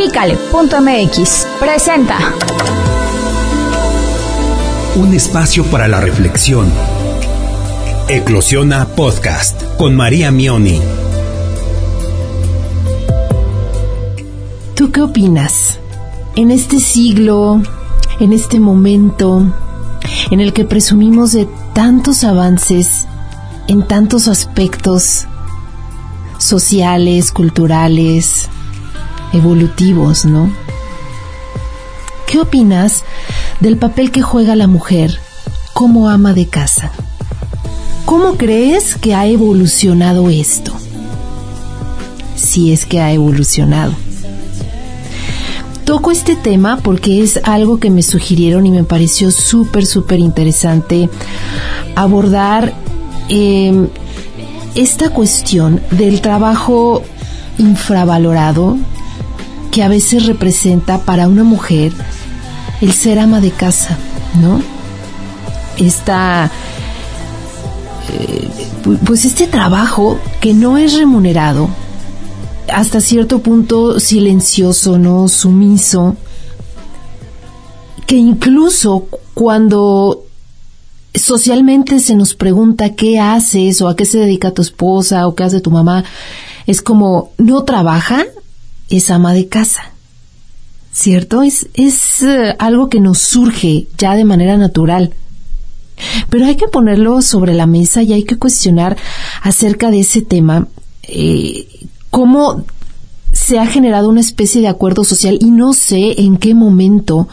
Pícale.mx presenta un espacio para la reflexión. Eclosiona Podcast con María Mioni. ¿Tú qué opinas? En este siglo, en este momento en el que presumimos de tantos avances en tantos aspectos sociales, culturales, evolutivos, ¿no? ¿Qué opinas del papel que juega la mujer como ama de casa? ¿Cómo crees que ha evolucionado esto? Si es que ha evolucionado. Toco este tema porque es algo que me sugirieron y me pareció súper, súper interesante abordar eh, esta cuestión del trabajo infravalorado que a veces representa para una mujer el ser ama de casa, ¿no? Esta, eh, pues este trabajo que no es remunerado, hasta cierto punto silencioso, ¿no? Sumiso, que incluso cuando socialmente se nos pregunta qué haces o a qué se dedica tu esposa o qué hace tu mamá, es como, no trabaja, es ama de casa. ¿Cierto? Es, es eh, algo que nos surge ya de manera natural. Pero hay que ponerlo sobre la mesa y hay que cuestionar acerca de ese tema, eh, cómo se ha generado una especie de acuerdo social y no sé en qué momento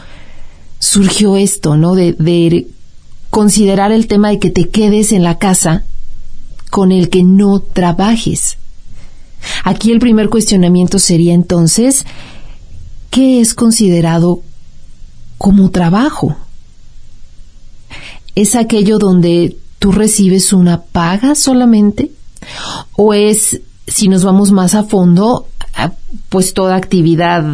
surgió esto, ¿no? De, de considerar el tema de que te quedes en la casa con el que no trabajes. Aquí el primer cuestionamiento sería entonces, ¿qué es considerado como trabajo? ¿Es aquello donde tú recibes una paga solamente? ¿O es, si nos vamos más a fondo, pues toda actividad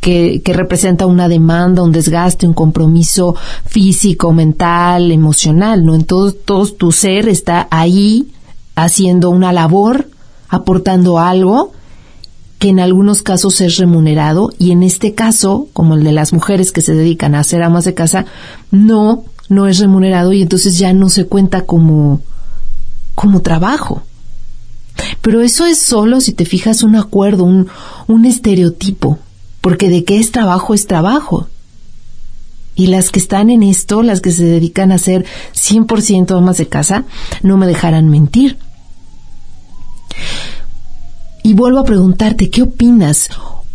que, representa una demanda, un desgaste, un compromiso físico, mental, emocional, ¿no? Entonces todo tu ser está ahí haciendo una labor, aportando algo que en algunos casos es remunerado y en este caso, como el de las mujeres que se dedican a hacer amas de casa, no, no es remunerado y entonces ya no se cuenta como, como trabajo. Pero eso es solo, si te fijas, un acuerdo, un, un estereotipo, porque de qué es trabajo es trabajo. Y las que están en esto, las que se dedican a ser 100% amas de casa, no me dejarán mentir. Y vuelvo a preguntarte, ¿qué opinas?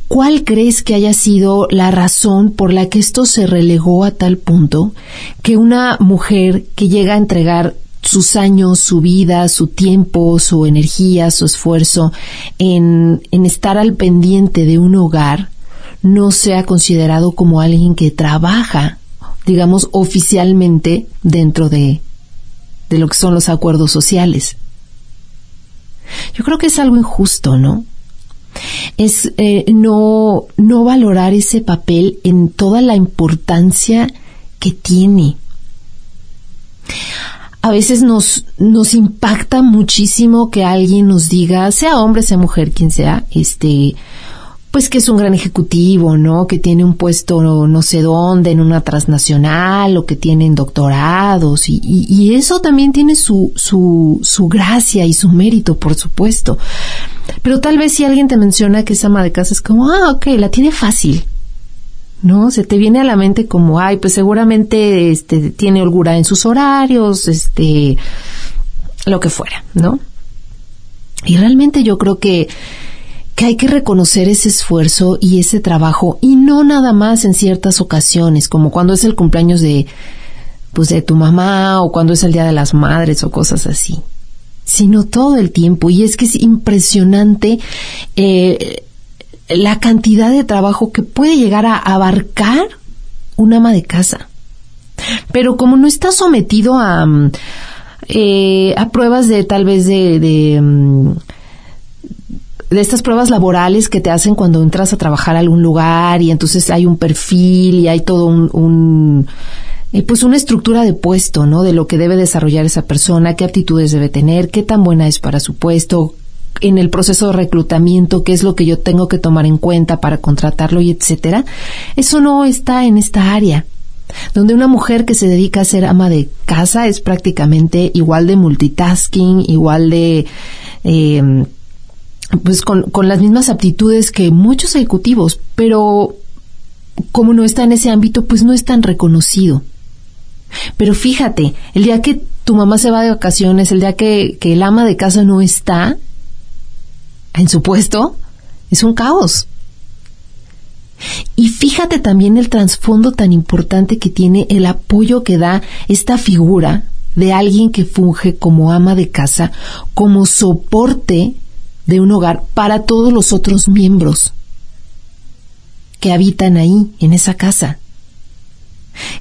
¿Cuál crees que haya sido la razón por la que esto se relegó a tal punto que una mujer que llega a entregar sus años, su vida, su tiempo, su energía, su esfuerzo en, estar al pendiente de un hogar, no sea considerado como alguien que trabaja, digamos, oficialmente dentro de, de lo que son los acuerdos sociales. Yo creo que es algo injusto, ¿no? Es eh, no, no valorar ese papel en toda la importancia que tiene. A veces nos, nos impacta muchísimo que alguien nos diga, sea hombre, sea mujer, quien sea, este, pues que es un gran ejecutivo, ¿no? Que tiene un puesto no sé dónde en una transnacional o que tienen doctorados y, eso también tiene su, su, su gracia y su mérito, por supuesto. Pero tal vez si alguien te menciona que es ama de casa es como, ah, ok, la tiene fácil. ¿no? Se te viene a la mente como, ay, pues seguramente este, tiene holgura en sus horarios, este, lo que fuera, ¿no? Y realmente yo creo que que hay que reconocer ese esfuerzo y ese trabajo y no nada más en ciertas ocasiones, como cuando es el cumpleaños de pues de tu mamá o cuando es el día de las madres o cosas así, sino todo el tiempo y es que es impresionante eh, la cantidad de trabajo que puede llegar a abarcar un ama de casa. Pero como no está sometido a, mm, eh, a pruebas de tal vez de, de mm, de estas pruebas laborales que te hacen cuando entras a trabajar a algún lugar y entonces hay un perfil y hay todo un, eh, pues una estructura de puesto, ¿no? De lo que debe desarrollar esa persona, qué aptitudes debe tener, qué tan buena es para su puesto, en el proceso de reclutamiento, qué es lo que yo tengo que tomar en cuenta para contratarlo y etcétera. Eso no está en esta área. Donde una mujer que se dedica a ser ama de casa es prácticamente igual de multitasking, igual de eh, pues con, con las mismas aptitudes que muchos ejecutivos, pero como no está en ese ámbito, pues no es tan reconocido. Pero fíjate, el día que tu mamá se va de vacaciones, el día que, que el ama de casa no está en su puesto, es un caos. Y fíjate también el trasfondo tan importante que tiene el apoyo que da esta figura de alguien que funge como ama de casa, como soporte de un hogar para todos los otros miembros que habitan ahí, en esa casa.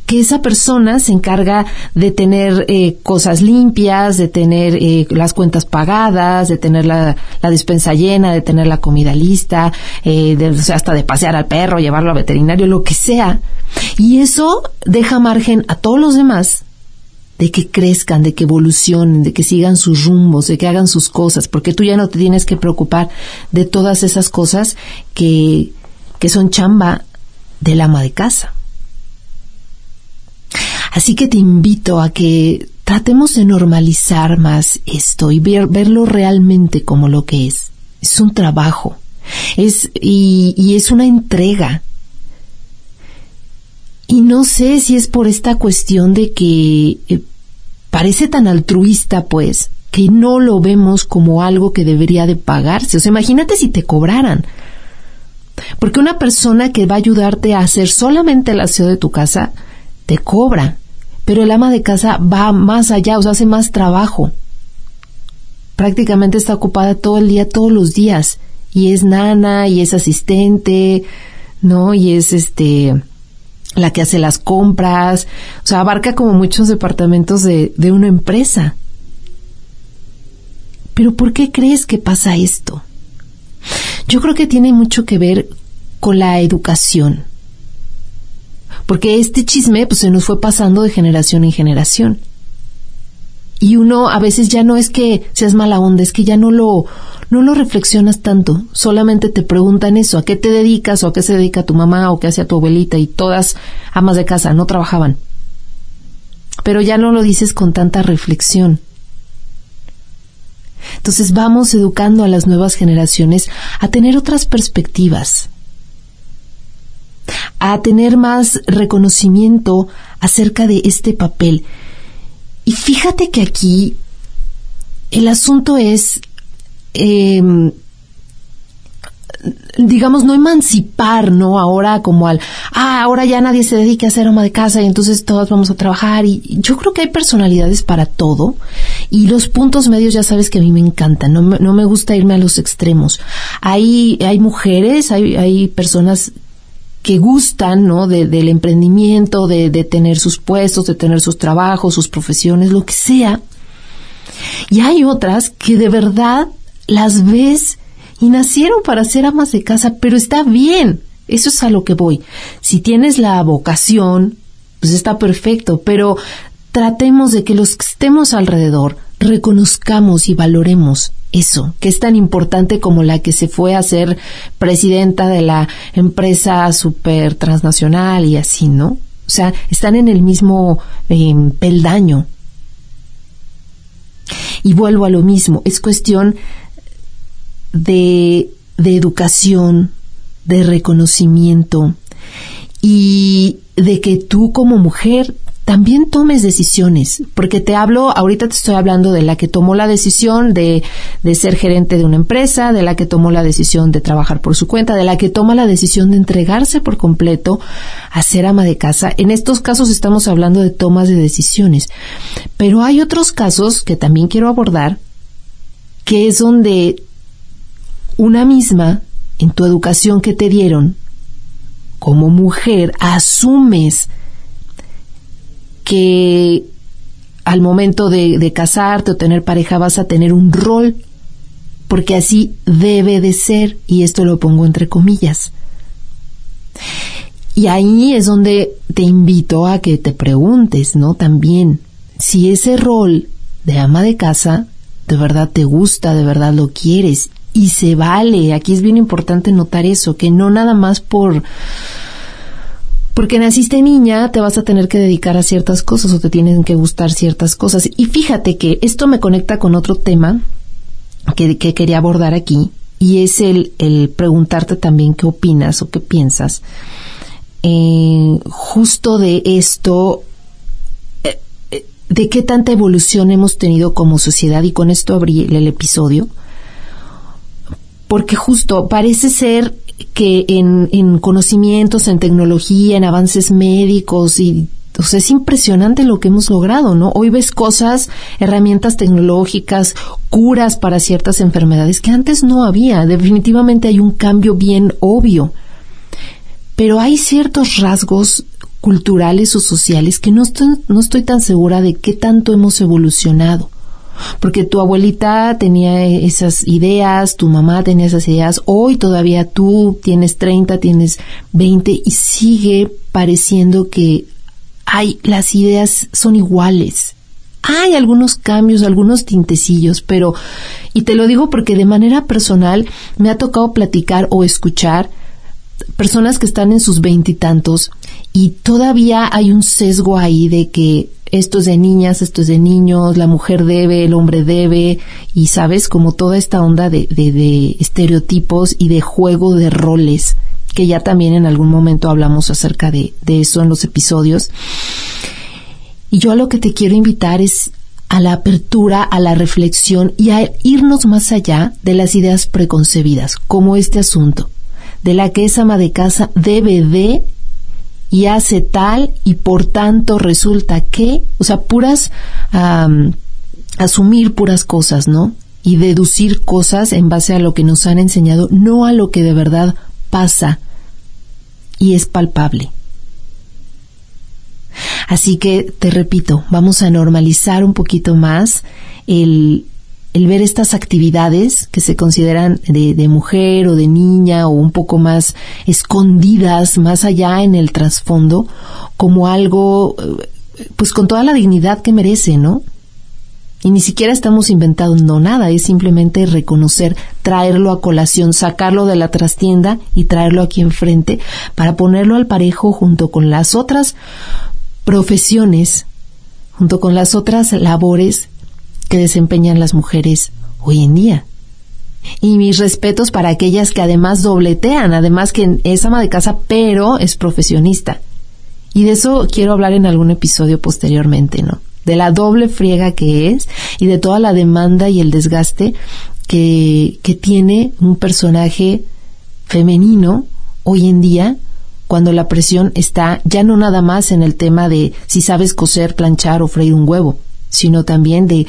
Que esa persona se encarga de tener eh, cosas limpias, de tener eh, las cuentas pagadas, de tener la, la, despensa llena, de tener la comida lista, eh, de, o sea, hasta de pasear al perro, llevarlo al veterinario, lo que sea. Y eso deja margen a todos los demás de que crezcan, de que evolucionen, de que sigan sus rumbos, de que hagan sus cosas, porque tú ya no te tienes que preocupar de todas esas cosas que, que son chamba del ama de casa. Así que te invito a que tratemos de normalizar más esto y ver, verlo realmente como lo que es. Es un trabajo. Es, y, y es una entrega y no sé si es por esta cuestión de que eh, parece tan altruista, pues, que no lo vemos como algo que debería de pagarse. O sea, imagínate si te cobraran. Porque una persona que va a ayudarte a hacer solamente el aseo de tu casa, te cobra. Pero el ama de casa va más allá, o sea, hace más trabajo. Prácticamente está ocupada todo el día, todos los días. Y es nana, y es asistente, ¿no? Y es este la que hace las compras, o sea, abarca como muchos departamentos de, de una empresa. Pero ¿por qué crees que pasa esto? Yo creo que tiene mucho que ver con la educación. Porque este chisme pues, se nos fue pasando de generación en generación. Y uno a veces ya no es que seas mala onda, es que ya no lo, no lo reflexionas tanto, solamente te preguntan eso, ¿a qué te dedicas o a qué se dedica tu mamá o qué hace tu abuelita? Y todas amas de casa no trabajaban. Pero ya no lo dices con tanta reflexión. Entonces vamos educando a las nuevas generaciones a tener otras perspectivas, a tener más reconocimiento acerca de este papel. Y fíjate que aquí el asunto es eh, digamos, no emancipar, ¿no? Ahora como al, ah, ahora ya nadie se dedica a ser ama de casa y entonces todos vamos a trabajar. Y yo creo que hay personalidades para todo y los puntos medios ya sabes que a mí me encantan, no no me gusta irme a los extremos. Hay, hay mujeres, hay, hay personas que gustan, ¿no? De, del emprendimiento, de, de tener sus puestos, de tener sus trabajos, sus profesiones, lo que sea. Y hay otras que de verdad las ves y nacieron para ser amas de casa, pero está bien. Eso es a lo que voy. Si tienes la vocación, pues está perfecto, pero tratemos de que los que estemos alrededor reconozcamos y valoremos eso, que es tan importante como la que se fue a ser presidenta de la empresa super transnacional y así, ¿no? O sea, están en el mismo eh, peldaño. Y vuelvo a lo mismo, es cuestión de, de educación, de reconocimiento y de que tú como mujer también tomes decisiones, porque te hablo, ahorita te estoy hablando de la que tomó la decisión de, de, ser gerente de una empresa, de la que tomó la decisión de trabajar por su cuenta, de la que toma la decisión de entregarse por completo a ser ama de casa. En estos casos estamos hablando de tomas de decisiones, pero hay otros casos que también quiero abordar, que es donde una misma, en tu educación que te dieron, como mujer, asumes que al momento de, casarte o tener pareja vas a tener un rol, porque así debe de ser, y esto lo pongo entre comillas. Y ahí es donde te invito a que te preguntes, ¿no? También, si ese rol de ama de casa de verdad te gusta, de verdad lo quieres y se vale. Aquí es bien importante notar eso, que no nada más por porque naciste niña, te vas a tener que dedicar a ciertas cosas o te tienen que gustar ciertas cosas. Y fíjate que esto me conecta con otro tema que, quería abordar aquí, y es el, el, preguntarte también qué opinas o qué piensas eh, justo de esto, eh, eh, de qué tanta evolución hemos tenido como sociedad, y con esto abrí el episodio, porque justo parece ser que en, conocimientos, en tecnología, en avances médicos y o sea, es impresionante lo que hemos logrado, ¿no? Hoy ves cosas, herramientas tecnológicas, curas para ciertas enfermedades que antes no había. Definitivamente hay un cambio bien obvio. Pero hay ciertos rasgos culturales o sociales que no estoy, no estoy tan segura de qué tanto hemos evolucionado porque tu abuelita tenía esas ideas, tu mamá tenía esas ideas, hoy todavía tú tienes 30, tienes 20 y sigue pareciendo que hay las ideas son iguales. Hay algunos cambios, algunos tintecillos, pero y te lo digo porque de manera personal me ha tocado platicar o escuchar personas que están en sus veintitantos y, todavía hay un sesgo ahí de que esto es de niñas, esto es de niños, la mujer debe, el hombre debe, y sabes, como toda esta onda de, de, estereotipos y de juego de roles, que ya también en algún momento hablamos acerca de, de eso en los episodios. Y yo a lo que te quiero invitar es a la apertura, a la reflexión y a irnos más allá de las ideas preconcebidas, como este asunto, de la que esa ama de casa debe de y hace tal y por tanto resulta que, o sea, puras, asumir puras cosas, ¿no? Y deducir cosas en base a lo que nos han enseñado, no a lo que de verdad pasa y es palpable. Así que, te repito, vamos a normalizar un poquito más el, el ver estas actividades que se consideran de, mujer o de niña o un poco más escondidas, más allá en el trasfondo, como algo, eh, pues con toda la dignidad que merece, ¿no? Y ni siquiera estamos inventando nada, es simplemente reconocer, traerlo a colación, sacarlo de la trastienda y traerlo aquí enfrente para ponerlo al parejo junto con las otras profesiones, junto con las otras labores que desempeñan las mujeres hoy en día. Y mis respetos para aquellas que además dobletean, además que es ama de casa, pero es profesionista. Y de eso quiero hablar en algún episodio posteriormente, ¿no? De la doble friega que es y de toda la demanda y el desgaste que, que tiene un personaje femenino hoy en día cuando la presión está ya no nada más en el tema de si sabes coser, planchar o freír un huevo, sino también de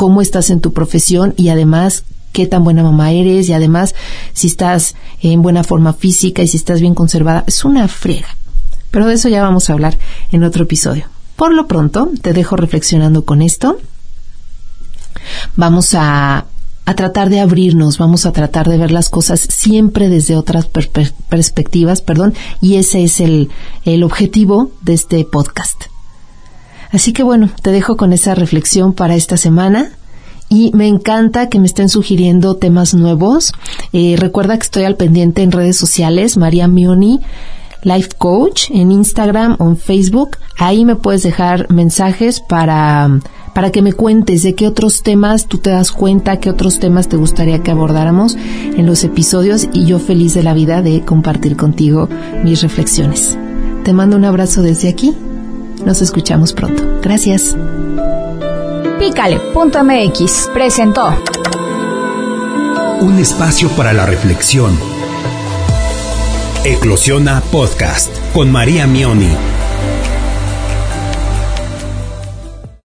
cómo estás en tu profesión y además qué tan buena mamá eres y además si estás en buena forma física y si estás bien conservada. Es una friega. Pero de eso ya vamos a hablar en otro episodio. Por lo pronto, te dejo reflexionando con esto. Vamos a, a tratar de abrirnos, vamos a tratar de ver las cosas siempre desde otras perspectivas, perdón, y ese es el, el objetivo de este podcast. Así que bueno, te dejo con esa reflexión para esta semana. Y me encanta que me estén sugiriendo temas nuevos. Eh, recuerda que estoy al pendiente en redes sociales, María Mioni, Life Coach, en Instagram o en Facebook. Ahí me puedes dejar mensajes para, para que me cuentes de qué otros temas tú te das cuenta, qué otros temas te gustaría que abordáramos en los episodios y yo feliz de la vida de compartir contigo mis reflexiones. Te mando un abrazo desde aquí nos escuchamos pronto. Gracias. Pícale.mx presentó un espacio para la reflexión. Eclosiona Podcast con María Mioni.